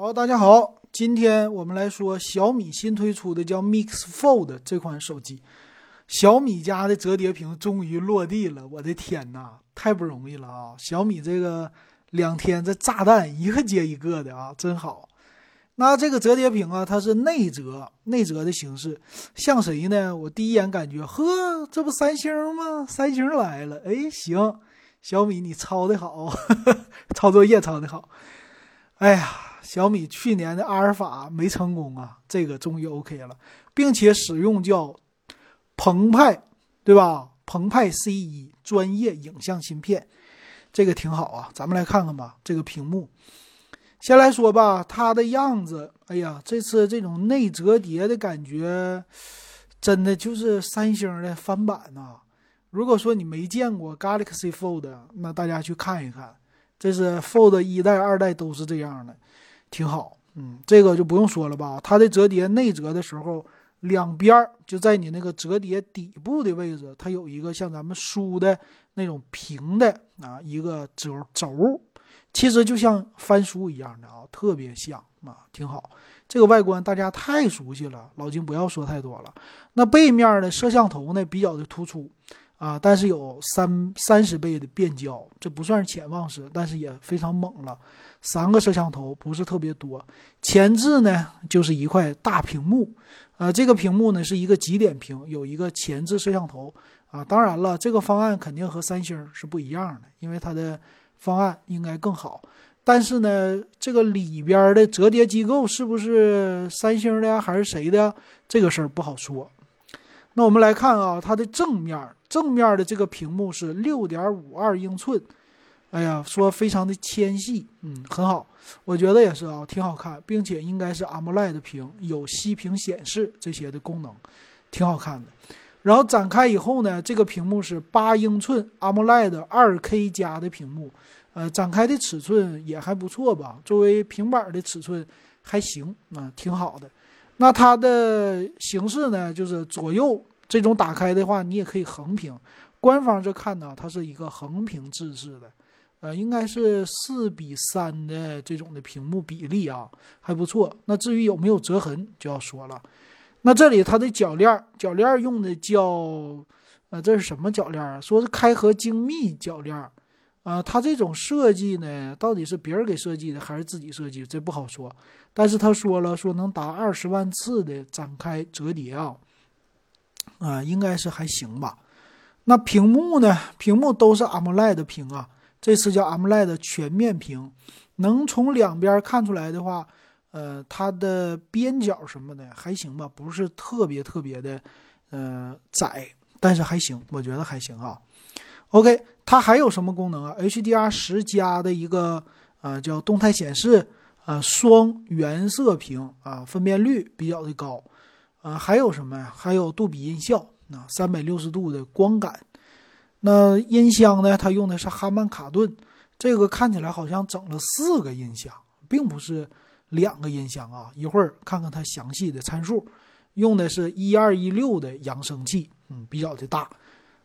好，大家好，今天我们来说小米新推出的叫 Mix Fold 这款手机。小米家的折叠屏终于落地了，我的天呐，太不容易了啊！小米这个两天这炸弹一个接一个的啊，真好。那这个折叠屏啊，它是内折，内折的形式，像谁呢？我第一眼感觉，呵，这不三星吗？三星来了，哎，行，小米你抄的好，抄作业抄的好。哎呀。小米去年的阿尔法没成功啊，这个终于 OK 了，并且使用叫澎湃，对吧？澎湃 C 一专业影像芯片，这个挺好啊。咱们来看看吧，这个屏幕。先来说吧，它的样子，哎呀，这次这种内折叠的感觉，真的就是三星的翻版呐。如果说你没见过 Galaxy Fold，那大家去看一看，这是 Fold 一代、二代都是这样的。挺好，嗯，这个就不用说了吧。它的折叠内折的时候，两边儿就在你那个折叠底部的位置，它有一个像咱们书的那种平的啊一个轴轴，其实就像翻书一样的啊，特别像啊，挺好。这个外观大家太熟悉了，老金不要说太多了。那背面的摄像头呢比较的突出啊，但是有三三十倍的变焦，这不算是潜望式，但是也非常猛了。三个摄像头不是特别多，前置呢就是一块大屏幕，呃，这个屏幕呢是一个极点屏，有一个前置摄像头啊。当然了，这个方案肯定和三星是不一样的，因为它的方案应该更好。但是呢，这个里边的折叠机构是不是三星的呀还是谁的？这个事儿不好说。那我们来看啊，它的正面，正面的这个屏幕是六点五二英寸。哎呀，说非常的纤细，嗯，很好，我觉得也是啊，挺好看，并且应该是 AMOLED 屏，有息屏显示这些的功能，挺好看的。然后展开以后呢，这个屏幕是八英寸 AMOLED 二 K 加的屏幕，呃，展开的尺寸也还不错吧，作为平板的尺寸还行啊，挺好的。那它的形式呢，就是左右这种打开的话，你也可以横屏。官方这看呢，它是一个横屏制式的。呃，应该是四比三的这种的屏幕比例啊，还不错。那至于有没有折痕，就要说了。那这里它的铰链，铰链用的叫，呃，这是什么铰链啊？说是开合精密铰链啊。它这种设计呢，到底是别人给设计的还是自己设计，这不好说。但是他说了，说能达二十万次的展开折叠啊，啊，应该是还行吧。那屏幕呢？屏幕都是 AMOLED 屏啊。这次叫 AMOLED 全面屏，能从两边看出来的话，呃，它的边角什么的还行吧，不是特别特别的，呃，窄，但是还行，我觉得还行啊。OK，它还有什么功能啊？HDR 十加的一个呃，叫动态显示啊，双原色屏啊，分辨率比较的高啊，还有什么呀？还有杜比音效啊，三百六十度的光感。那音箱呢？它用的是哈曼卡顿，这个看起来好像整了四个音箱，并不是两个音箱啊。一会儿看看它详细的参数，用的是一二一六的扬声器，嗯，比较的大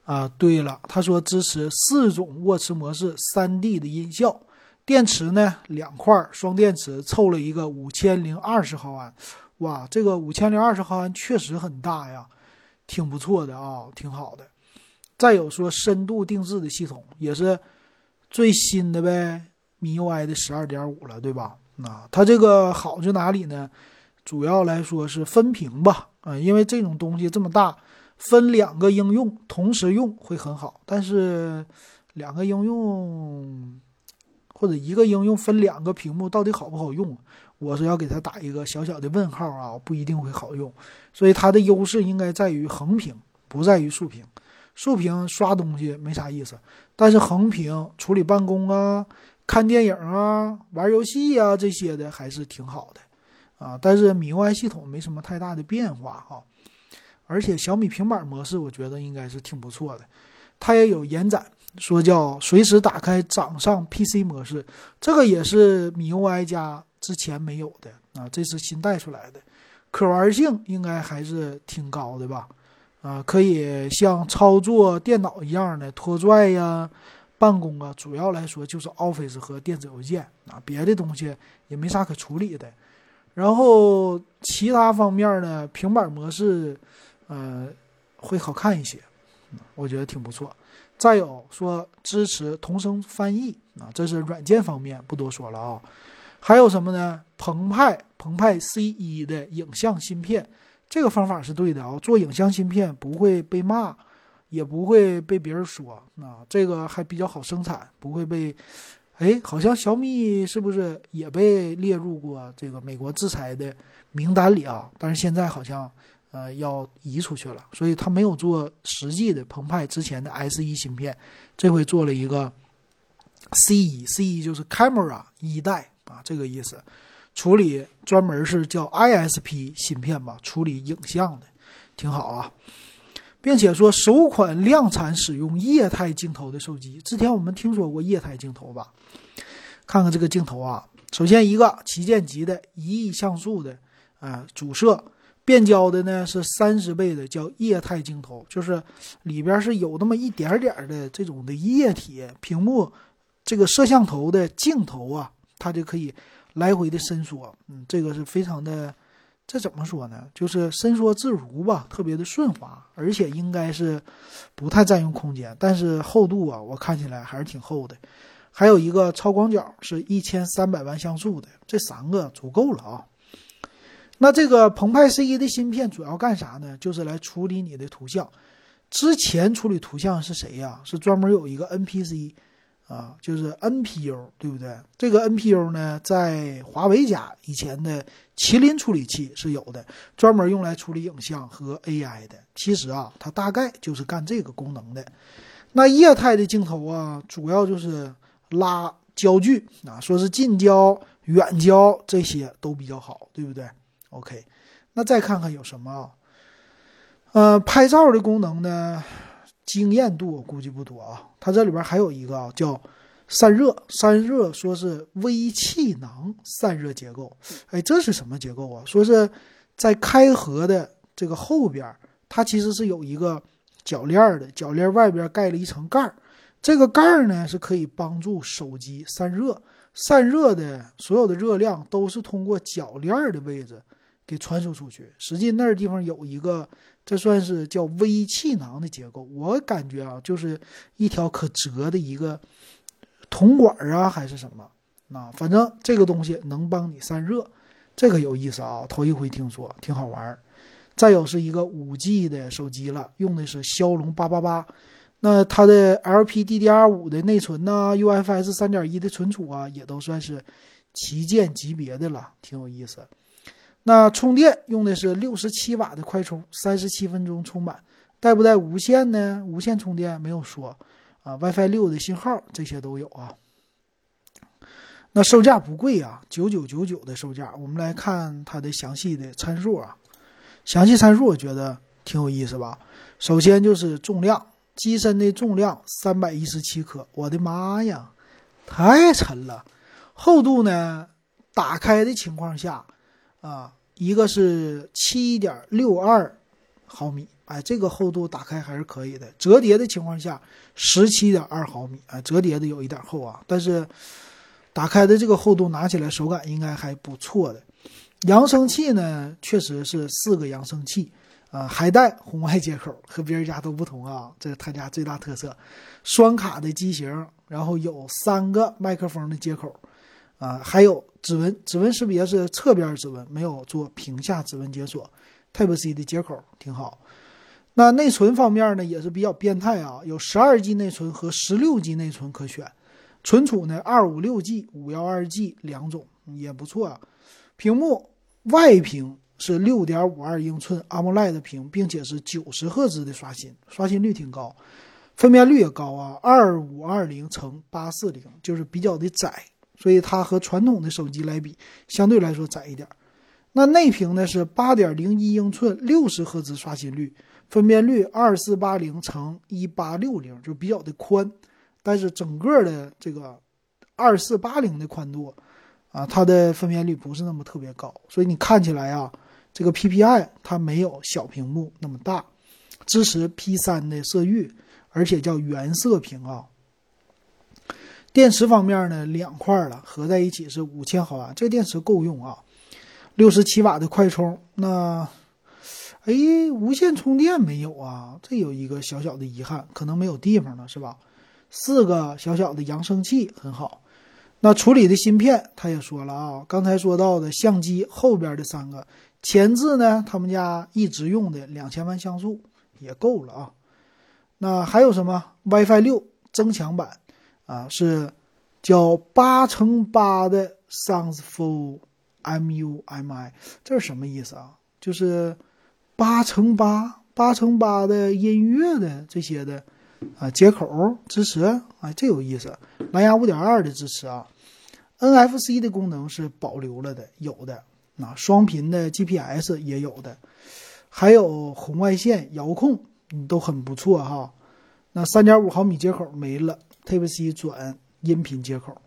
啊。对了，他说支持四种握持模式，三 D 的音效。电池呢，两块双电池，凑了一个五千零二十毫安。哇，这个五千零二十毫安确实很大呀，挺不错的啊，挺好的。再有说深度定制的系统也是最新的呗，MIUI 的十二点五了，对吧？那它这个好在哪里呢？主要来说是分屏吧，啊，因为这种东西这么大，分两个应用同时用会很好。但是两个应用或者一个应用分两个屏幕到底好不好用？我是要给它打一个小小的问号啊，不一定会好用。所以它的优势应该在于横屏，不在于竖屏。竖屏刷东西没啥意思，但是横屏处理办公啊、看电影啊、玩游戏啊这些的还是挺好的啊。但是米 U I 系统没什么太大的变化哈，而且小米平板模式我觉得应该是挺不错的，它也有延展，说叫随时打开掌上 P C 模式，这个也是米 U I 加之前没有的啊，这是新带出来的，可玩性应该还是挺高的吧。啊，可以像操作电脑一样的拖拽呀、办公啊，主要来说就是 Office 和电子邮件啊，别的东西也没啥可处理的。然后其他方面呢，平板模式，呃，会好看一些，我觉得挺不错。再有说支持同声翻译啊，这是软件方面，不多说了啊。还有什么呢？澎湃澎湃 C 一的影像芯片，这个方法是对的啊。做影像芯片不会被骂，也不会被别人说啊，这个还比较好生产，不会被。哎，好像小米是不是也被列入过这个美国制裁的名单里啊？但是现在好像呃要移出去了，所以他没有做实际的澎湃之前的 S 一芯片，这回做了一个 C 一，C 一就是 Camera 一代啊，这个意思，处理专门是叫 ISP 芯片吧，处理影像的，挺好啊。并且说首款量产使用液态镜头的手机，之前我们听说过液态镜头吧？看看这个镜头啊，首先一个旗舰级的一亿像素的啊主摄，变焦的呢是三十倍的叫液态镜头，就是里边是有那么一点点的这种的液体屏幕，这个摄像头的镜头啊，它就可以来回的伸缩，嗯，这个是非常的。这怎么说呢？就是伸缩自如吧，特别的顺滑，而且应该是不太占用空间。但是厚度啊，我看起来还是挺厚的。还有一个超广角是一千三百万像素的，这三个足够了啊。那这个澎湃 C 一的芯片主要干啥呢？就是来处理你的图像。之前处理图像是谁呀？是专门有一个 NPC。啊，就是 NPU，对不对？这个 NPU 呢，在华为家以前的麒麟处理器是有的，专门用来处理影像和 AI 的。其实啊，它大概就是干这个功能的。那液态的镜头啊，主要就是拉焦距啊，说是近焦、远焦这些都比较好，对不对？OK，那再看看有什么啊？呃，拍照的功能呢？经验度我估计不多啊，它这里边还有一个啊叫散热，散热说是微气囊散热结构，哎，这是什么结构啊？说是在开合的这个后边，它其实是有一个铰链的，铰链外边盖了一层盖儿，这个盖儿呢是可以帮助手机散热，散热的所有的热量都是通过铰链的位置给传输出去，实际那地方有一个。这算是叫微气囊的结构，我感觉啊，就是一条可折的一个铜管啊，还是什么？啊，反正这个东西能帮你散热，这个有意思啊，头一回听说，挺好玩。再有是一个五 G 的手机了，用的是骁龙八八八，那它的 LPDDR5 的内存呐，UFS 三点一的存储啊，也都算是旗舰级别的了，挺有意思。那充电用的是六十七瓦的快充，三十七分钟充满，带不带无线呢？无线充电没有说，啊，WiFi 六的信号这些都有啊。那售价不贵啊，九九九九的售价。我们来看它的详细的参数啊，详细参数我觉得挺有意思吧。首先就是重量，机身的重量三百一十七克，我的妈呀，太沉了。厚度呢，打开的情况下。啊，一个是七点六二毫米，哎，这个厚度打开还是可以的。折叠的情况下，十七点二毫米，哎，折叠的有一点厚啊，但是打开的这个厚度拿起来手感应该还不错的。扬声器呢，确实是四个扬声器，啊，还带红外接口，和别人家都不同啊，这是他家最大特色。双卡的机型，然后有三个麦克风的接口。啊，还有指纹，指纹识别是侧边指纹，没有做屏下指纹解锁。Type C 的接口挺好。那内存方面呢，也是比较变态啊，有十二 G 内存和十六 G 内存可选。存储呢，二五六 G、五幺二 G 两种也不错啊。屏幕外屏是六点五二英寸 AMOLED 屏，并且是九十赫兹的刷新，刷新率挺高，分辨率也高啊，二五二零乘八四零，就是比较的窄。所以它和传统的手机来比，相对来说窄一点。那内屏呢是八点零一英寸，六十赫兹刷新率，分辨率二四八零乘一八六零，就比较的宽。但是整个的这个二四八零的宽度啊，它的分辨率不是那么特别高。所以你看起来啊，这个 PPI 它没有小屏幕那么大，支持 P 三的色域，而且叫原色屏啊。电池方面呢，两块了，合在一起是五千毫安，这电池够用啊。六十七瓦的快充，那，哎，无线充电没有啊？这有一个小小的遗憾，可能没有地方了，是吧？四个小小的扬声器很好。那处理的芯片，他也说了啊，刚才说到的相机后边的三个前置呢，他们家一直用的两千万像素也够了啊。那还有什么 WiFi 六增强版啊？是叫八乘八的 Soundsful MUMI，这是什么意思啊？就是八乘八八乘八的音乐的这些的啊接口支持，哎，这有意思。蓝牙五点二的支持啊。NFC 的功能是保留了的，有的，啊，双频的 GPS 也有的，还有红外线遥控，都很不错哈。那三点五毫米接口没了，Type C 转音频接口。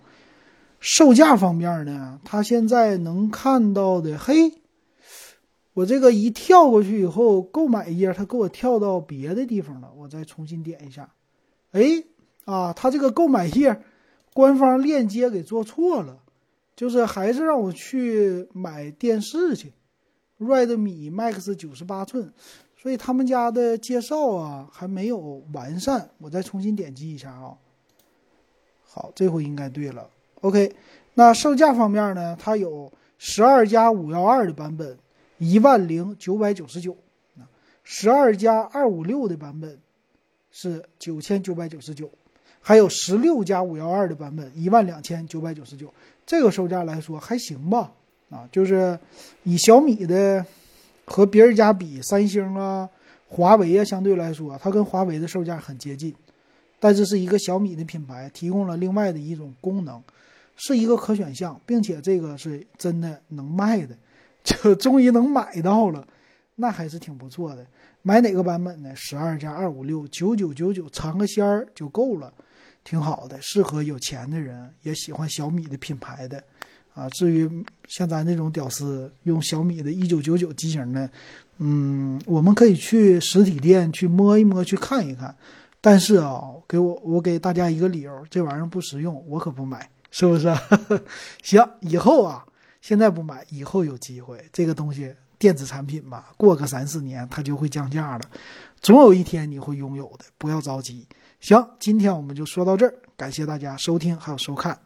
售价方面呢，它现在能看到的，嘿，我这个一跳过去以后，购买页它给我跳到别的地方了，我再重新点一下，哎，啊，它这个购买页。官方链接给做错了，就是还是让我去买电视去，Redmi Max 九十八寸，所以他们家的介绍啊还没有完善，我再重新点击一下啊。好，这回应该对了。OK，那售价方面呢，它有十二加五幺二的版本，一万零九百九十九；十二加二五六的版本是九千九百九十九。还有十六加五幺二的版本，一万两千九百九十九，这个售价来说还行吧？啊，就是以小米的和别人家比，三星啊、华为啊，相对来说，它跟华为的售价很接近。但这是一个小米的品牌，提供了另外的一种功能，是一个可选项，并且这个是真的能卖的，就终于能买到了，那还是挺不错的。买哪个版本呢？十二加二五六，九九九九，尝个鲜儿就够了。挺好的，适合有钱的人，也喜欢小米的品牌的，啊，至于像咱这种屌丝用小米的一九九九机型呢，嗯，我们可以去实体店去摸一摸，去看一看。但是啊，给我我给大家一个理由，这玩意儿不实用，我可不买，是不是？行，以后啊，现在不买，以后有机会，这个东西电子产品吧，过个三四年它就会降价了，总有一天你会拥有的，不要着急。行，今天我们就说到这儿，感谢大家收听还有收看。